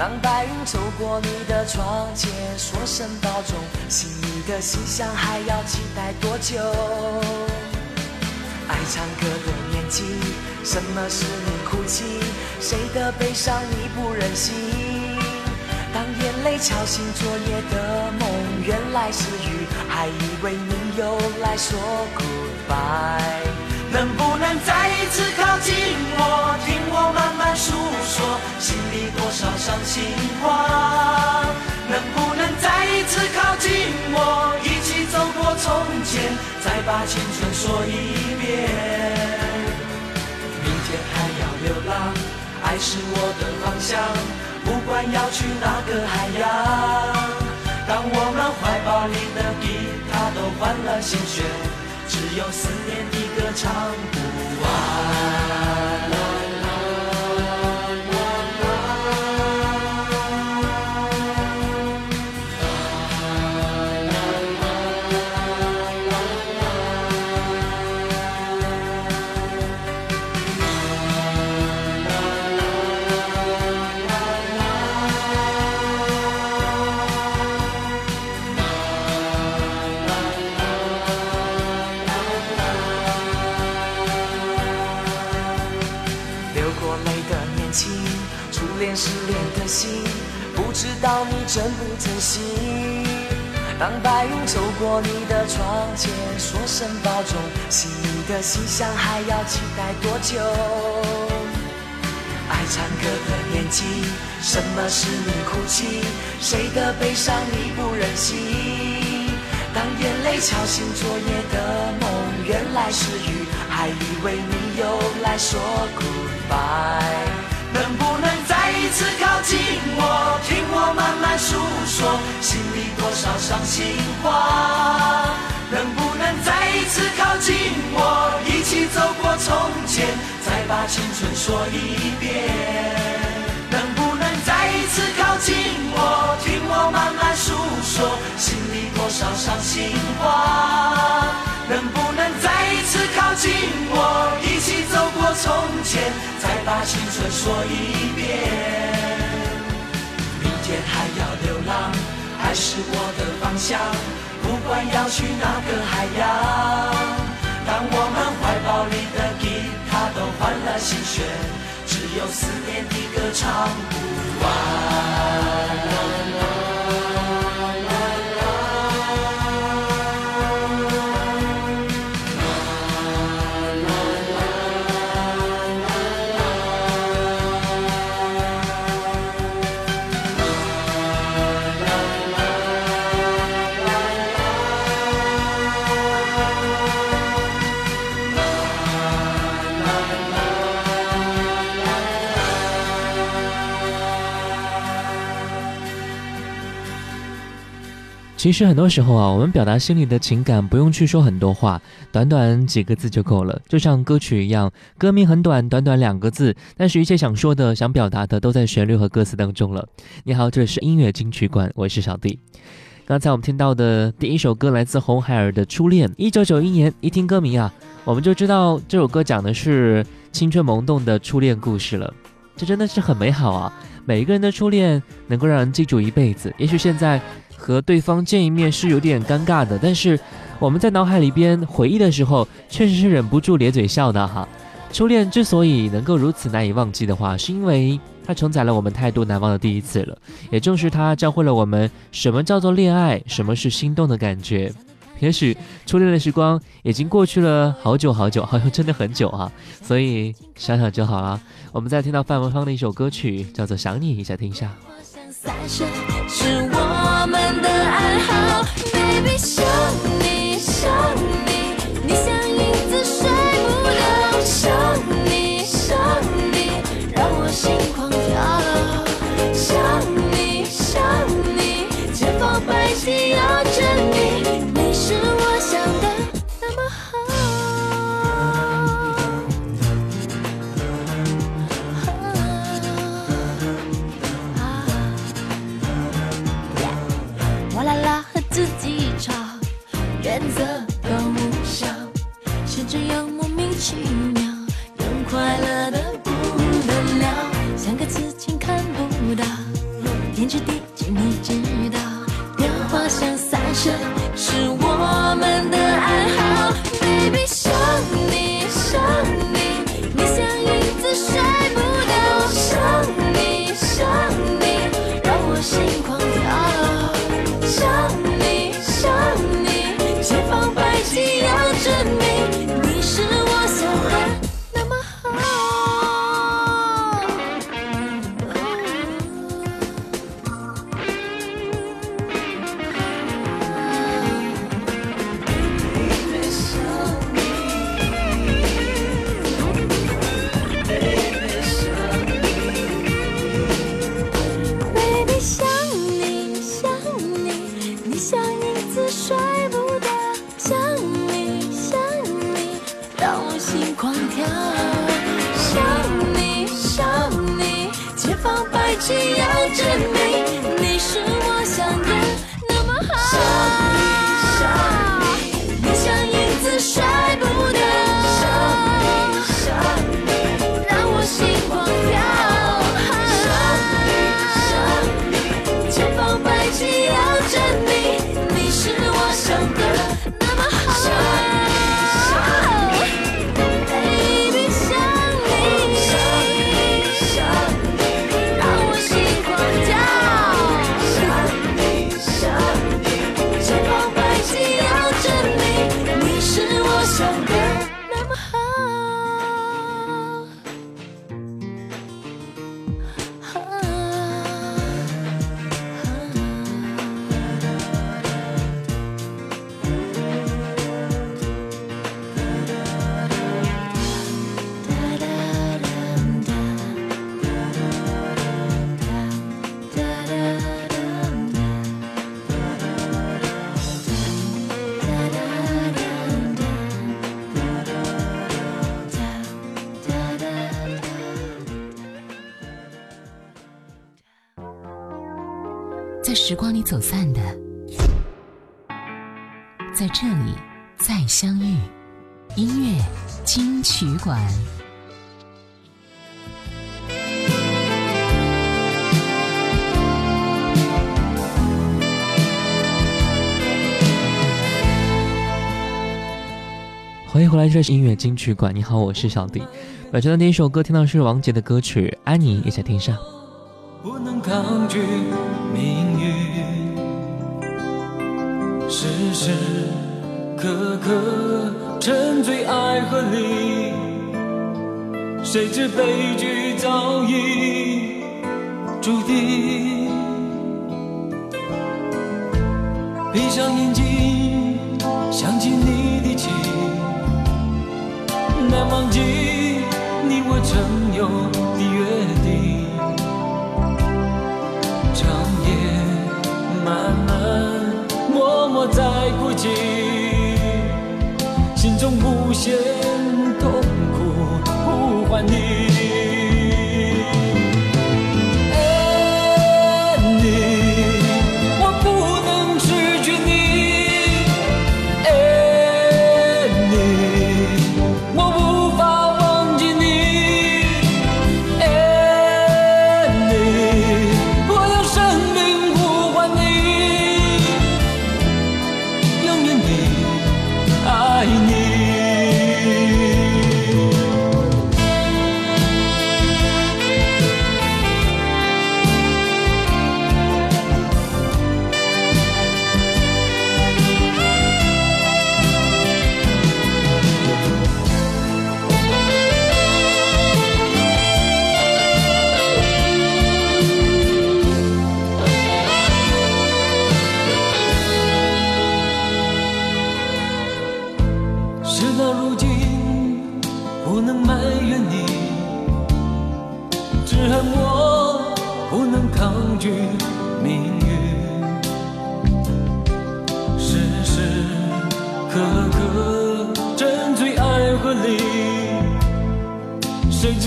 当白云走过你的窗前，说声保重，心里的心香还要期待多久？爱唱歌的年纪，什么是你哭泣？谁的悲伤你不忍心？当眼泪敲醒昨夜的梦，原来是雨，还以为你又来说 goodbye。能不能再一次靠近我，听我慢慢诉说伤心话？能不能再一次靠近我，一起走过从前，再把青春说一遍？明天还要流浪，爱是我的方向，不管要去哪个海洋。当我们怀抱里的吉他都换了新弦。只有思念的歌唱不完。珍不珍惜？当白云走过你的窗前，说声保重，心里的心香还要期待多久？爱唱歌的年纪，什么是你哭泣？谁的悲伤你不忍心？当眼泪敲醒昨夜的梦，原来是雨，还以为你又来说 goodbye。能不能次靠近我，听我慢慢诉说心里多少伤心话？能不能再一次靠近我，一起走过从前，再把青春说一遍？能不能再一次靠近我，听我慢慢诉说心里多少伤心话？能不能再一次靠近我，一起走过从前？再把青春说一遍，我的方向，不管要去哪个海洋。当我们怀抱里的吉他都换了新弦，只有思念的歌唱不完。其实很多时候啊，我们表达心里的情感不用去说很多话，短短几个字就够了。就像歌曲一样，歌名很短，短短两个字，但是一切想说的、想表达的都在旋律和歌词当中了。你好，这里是音乐金曲馆，我是小弟。刚才我们听到的第一首歌来自红孩儿的初恋，一九九一年。一听歌名啊，我们就知道这首歌讲的是青春萌动的初恋故事了。这真的是很美好啊！每一个人的初恋能够让人记住一辈子。也许现在。和对方见一面是有点尴尬的但是我们在脑海里边回忆的时候确实是忍不住咧嘴笑的哈。初恋之所以能够如此难以忘记的话是因为它承载了我们太多难忘的第一次了也正是它教会了我们什么叫做恋爱什么是心动的感觉。也许初恋的时光已经过去了好久好久好像真的很久哈所以想想就好了。我们再听到范文芳的一首歌曲叫做想你一下听一下。我想三生是我我们的暗号，baby，想你想你。走散的。在这里再相遇音乐金曲馆。欢迎回来这是音乐金曲馆。你好我是小迪晚上的第一首歌听到是王杰的歌曲安妮也想听上不能抗拒时时刻刻沉醉爱河里谁知悲剧早已注定。闭上眼睛想起你的情难忘记在孤寂，心中无限痛苦，呼唤你。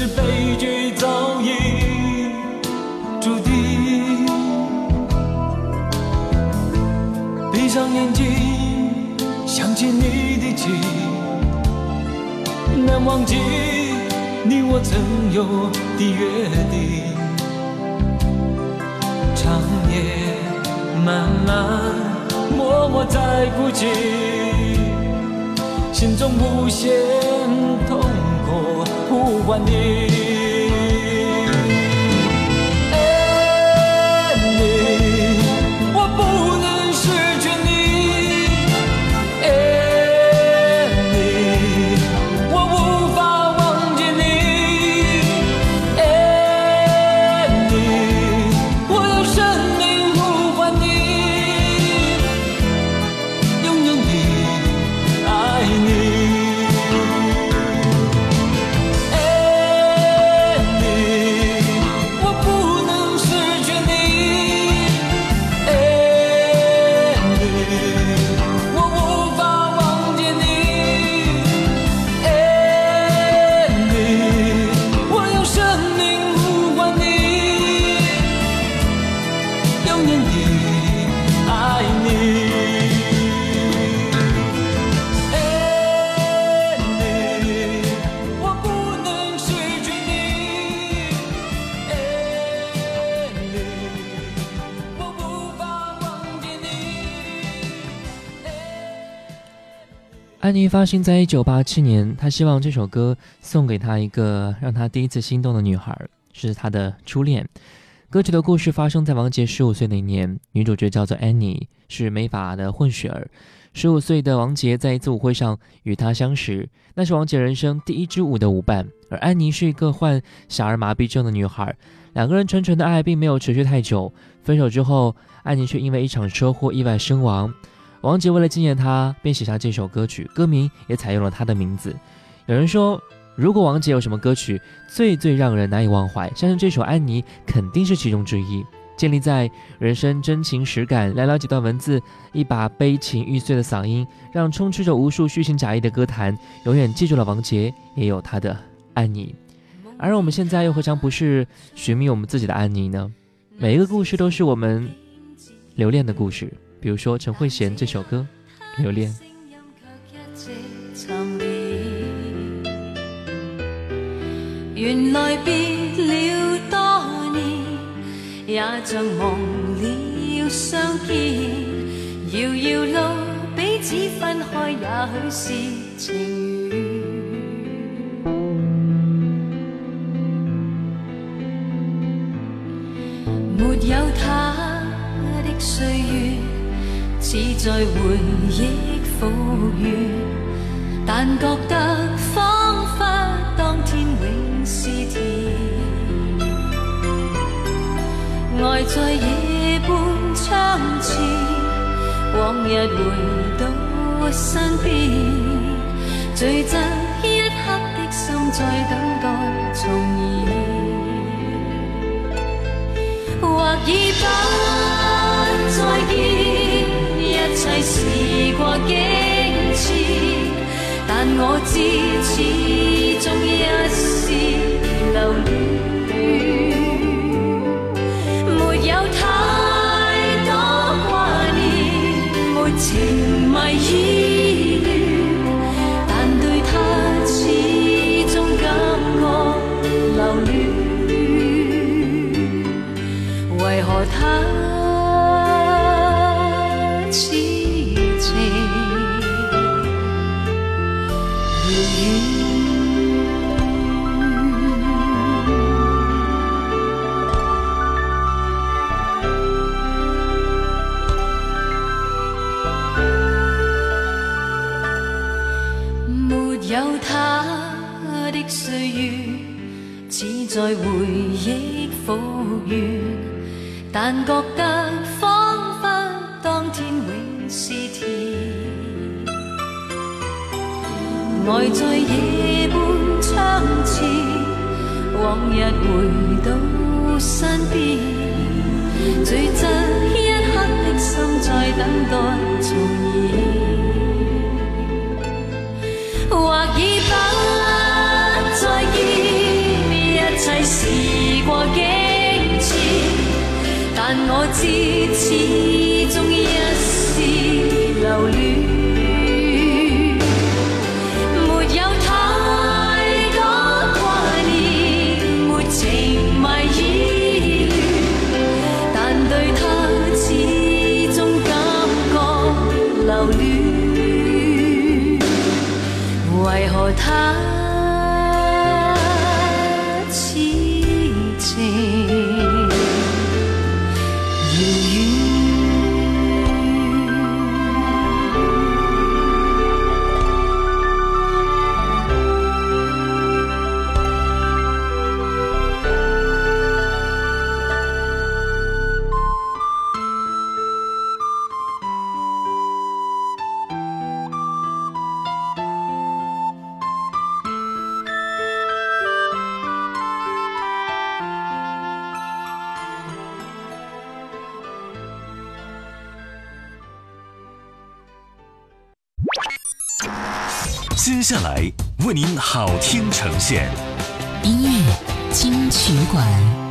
是悲剧早已注定。闭上眼睛，想起你的情，难忘记你我曾有的约定。长夜漫漫，默默在哭泣，心中无限痛不管你。发行在一九八七年，他希望这首歌送给他一个让他第一次心动的女孩，是他的初恋。歌曲的故事发生在王杰十五岁那年，女主角叫做安妮，是美法的混血儿。十五岁的王杰在一次舞会上与她相识，那是王杰人生第一支舞的舞伴，而安妮是一个患小儿麻痹症的女孩。两个人纯纯的爱并没有持续太久，分手之后，安妮却因为一场车祸意外身亡。王杰为了纪念他，便写下这首歌曲，歌名也采用了他的名字。有人说，如果王杰有什么歌曲最最让人难以忘怀，相信这首《安妮》肯定是其中之一。建立在人生真情实感，寥寥几段文字，一把悲情欲碎的嗓音，让充斥着无数虚情假意的歌坛永远记住了王杰，也有他的安妮。而我们现在又何尝不是寻觅我们自己的安妮呢？每一个故事都是我们留恋的故事。比如说陈慧娴这首歌《留恋》，原来别了多年，也像忘了相见。遥遥路，彼此分开，也许是情缘。似在回忆复原，但觉得仿佛当天永是甜。爱在夜半窗前，往日回到身边，最憎一刻的心在等待重现，或已不再见。一切事过境迁，但我知始终一丝留恋，没有太多挂念，没情迷意但我知此。接下来为您好听呈现音乐金曲馆。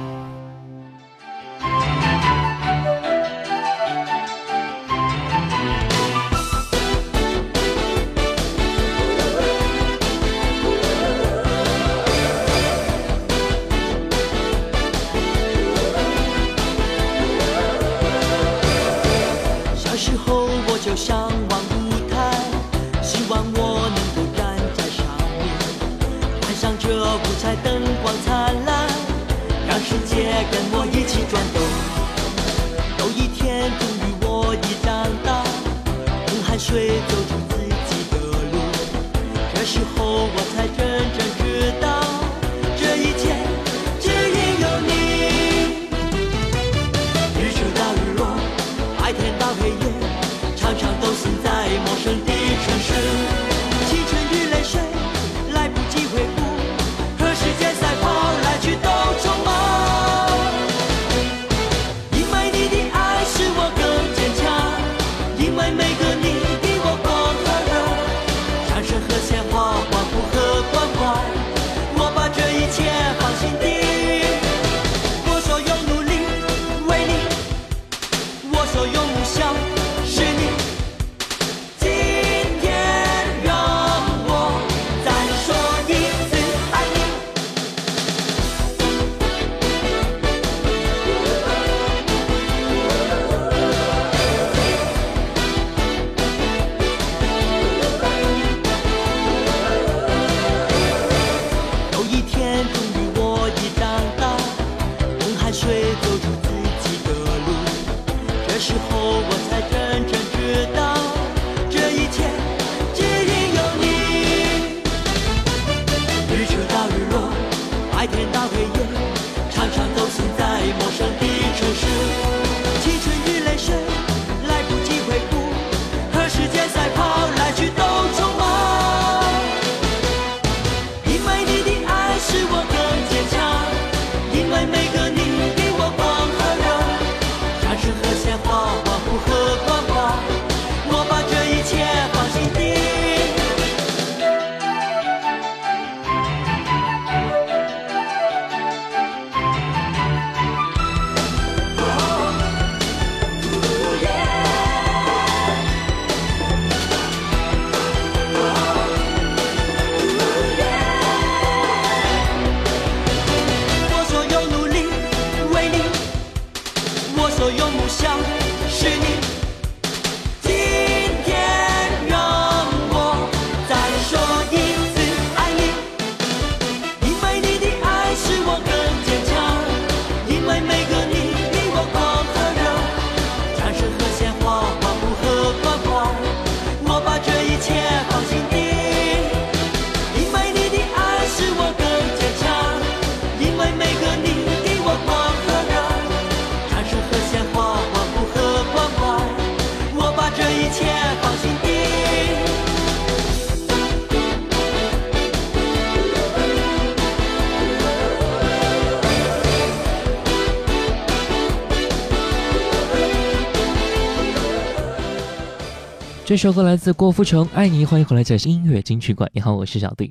这首歌来自郭富城，《爱你》，欢迎回来，这是音乐金曲馆。你好，我是小弟。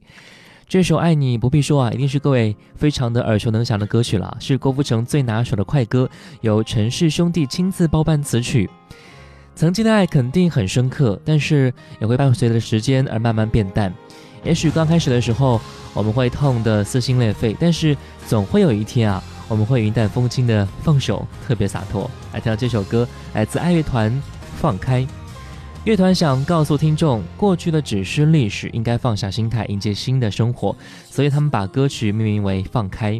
这首《爱你》不必说啊，一定是各位非常的耳熟能详的歌曲了，是郭富城最拿手的快歌，由陈氏兄弟亲自包办词曲。曾经的爱肯定很深刻，但是也会伴随着时间而慢慢变淡。也许刚开始的时候，我们会痛得撕心裂肺，但是总会有一天啊，我们会云淡风轻的放手，特别洒脱。来听到这首歌，来自爱乐团《放开》。乐团想告诉听众，过去的只是历史，应该放下心态，迎接新的生活。所以他们把歌曲命名为《放开》。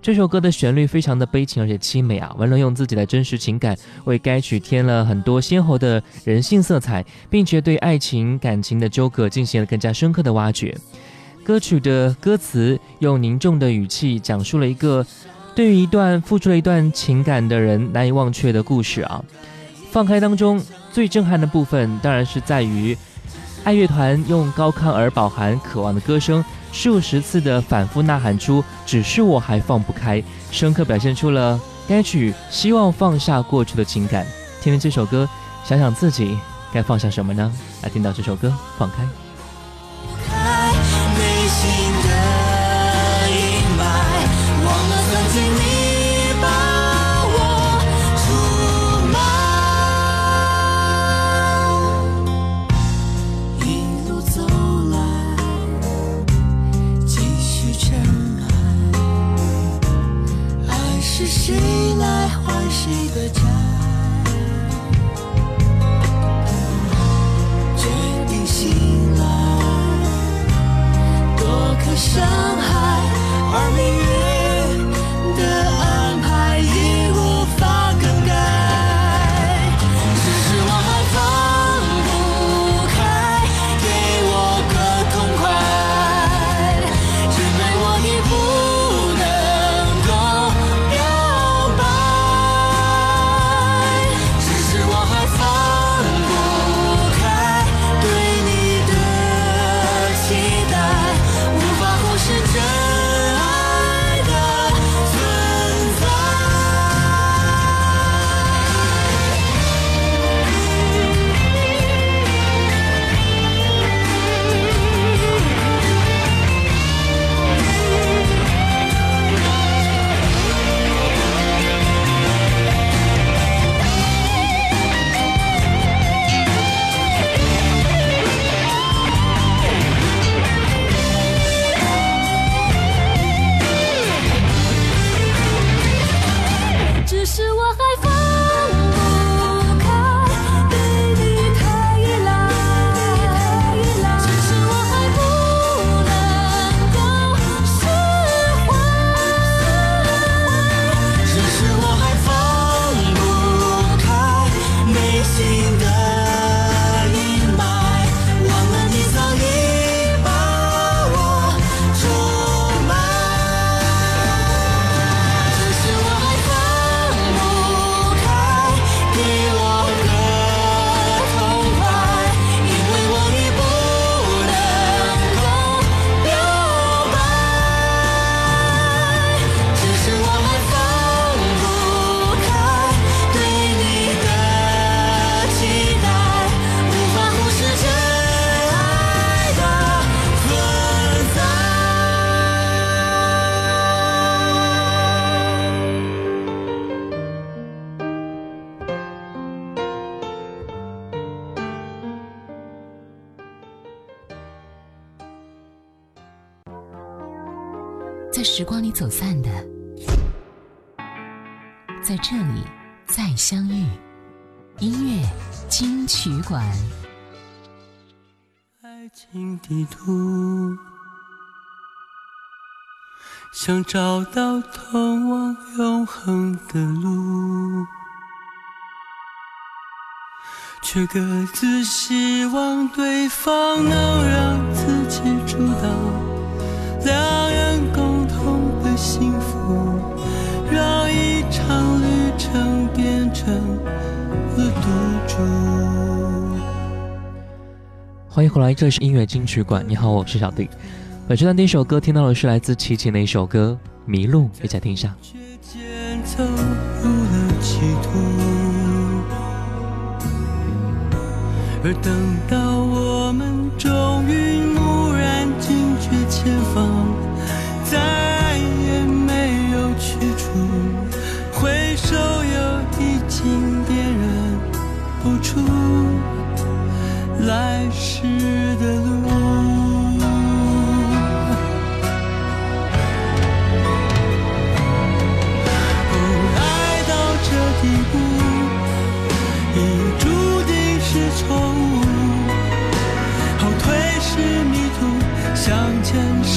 这首歌的旋律非常的悲情而且凄美啊，文龙用自己的真实情感为该曲添了很多鲜活的人性色彩，并且对爱情感情的纠葛进行了更加深刻的挖掘。歌曲的歌词用凝重的语气讲述了一个对于一段付出了一段情感的人难以忘却的故事啊。放开当中。最震撼的部分，当然是在于爱乐团用高亢而饱含渴望的歌声，数十次的反复呐喊出“只是我还放不开”，深刻表现出了该曲希望放下过去的情感。听听这首歌，想想自己该放下什么呢？来听到这首歌，放开。地图，想找到通往永恒的路，却各自希望对方能让自己主导。欢迎回来，这里是音乐金曲馆。你好，我是小弟。本时段第一首歌听到的是来自齐秦的一首歌《迷路》，一起来听一下。走入了歧途，而等到我们终于蓦然惊觉前方再的路。爱到这地步，已注定是错误。后退是迷途，向前是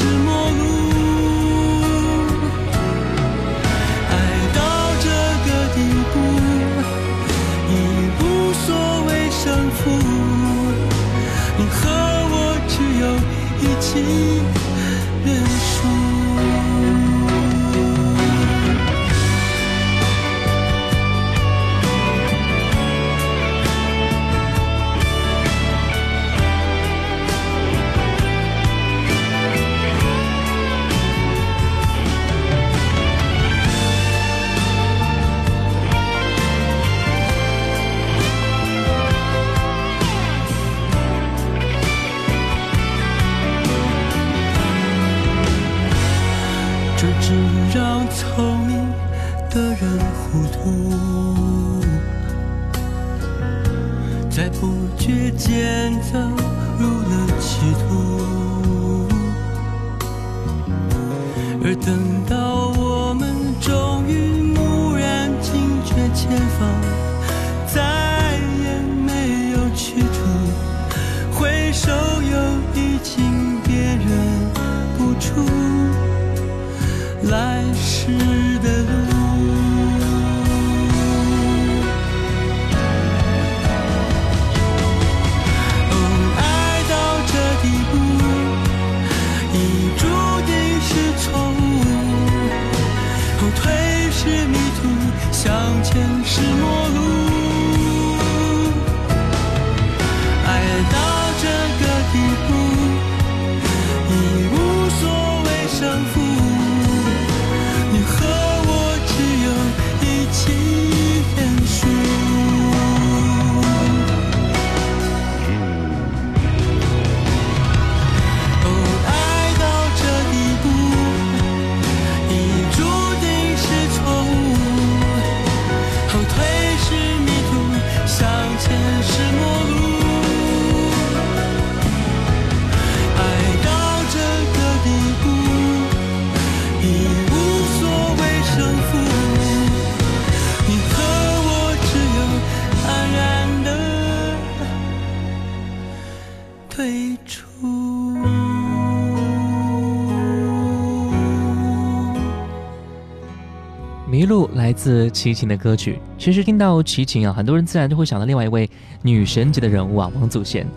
来自齐秦的歌曲。其实听到齐秦啊，很多人自然就会想到另外一位女神级的人物啊，王祖贤。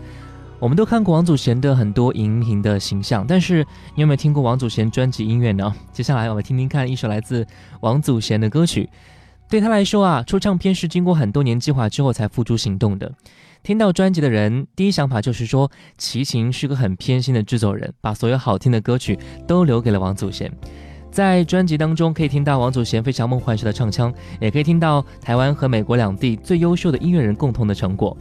我们都看过王祖贤的很多荧屏的形象，但是你有没有听过王祖贤专辑音乐呢？接下来我们听听看一首来自王祖贤的歌曲。对他来说啊，出唱片是经过很多年计划之后才付诸行动的。听到专辑的人，第一想法就是说，齐秦是个很偏心的制作人，把所有好听的歌曲。都留给了王祖贤。在专辑当中，可以听到王祖贤非常梦幻式的唱腔，也可以听到台湾和美国两地最优秀的音乐人共同的成果。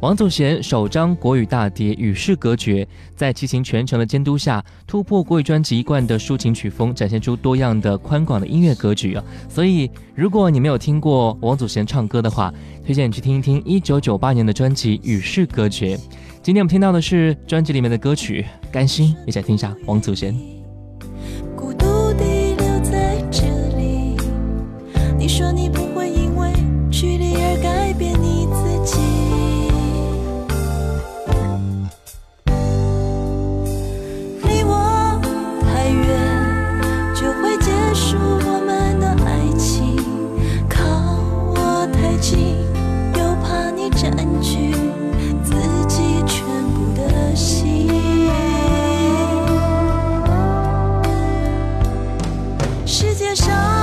王祖贤首张国语大碟与世隔绝，在齐秦全程的监督下，突破国语专辑一贯的抒情曲风，展现出多样的宽广的音乐格局啊！所以，如果你没有听过王祖贤唱歌的话，推荐你去听一听1998年的专辑《与世隔绝》。今天我们听到的是专辑里面的歌曲《甘心》，一起来听一下王祖贤。你说你不会因为距离而改变你自己。离我太远，就会结束我们的爱情。靠我太近，又怕你占据自己全部的心。世界上